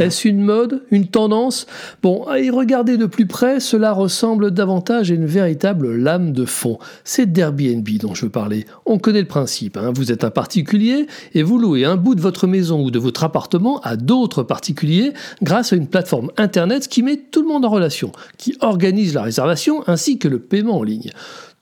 Est-ce une mode, une tendance? Bon, à y regarder de plus près, cela ressemble davantage à une véritable lame de fond. C'est d'Airbnb dont je veux parler. On connaît le principe. Hein. Vous êtes un particulier et vous louez un bout de votre maison ou de votre appartement à d'autres particuliers grâce à une plateforme Internet qui met tout le monde en relation, qui organise la réservation ainsi que le paiement en ligne.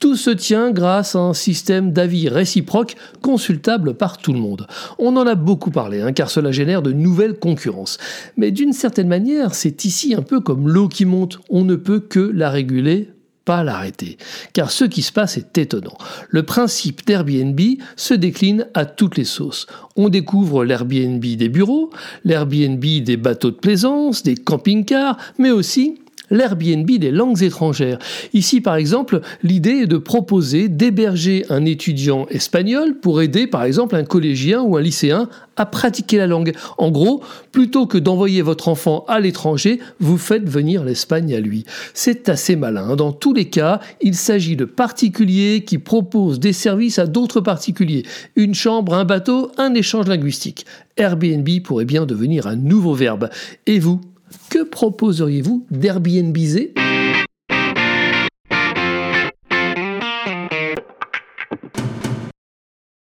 Tout se tient grâce à un système d'avis réciproque consultable par tout le monde. On en a beaucoup parlé, hein, car cela génère de nouvelles concurrences. Mais d'une certaine manière, c'est ici un peu comme l'eau qui monte. On ne peut que la réguler pas l'arrêter. Car ce qui se passe est étonnant. Le principe d'Airbnb se décline à toutes les sauces. On découvre l'Airbnb des bureaux, l'Airbnb des bateaux de plaisance, des camping-cars, mais aussi l'Airbnb des langues étrangères. Ici, par exemple, l'idée est de proposer d'héberger un étudiant espagnol pour aider, par exemple, un collégien ou un lycéen à pratiquer la langue. En gros, plutôt que d'envoyer votre enfant à l'étranger, vous faites venir l'Espagne à lui. C'est assez malin. Dans tous les cas, il s'agit de particuliers qui proposent des services à d'autres particuliers. Une chambre, un bateau, un échange linguistique. Airbnb pourrait bien devenir un nouveau verbe. Et vous, que proposeriez-vous d'Airbnbiser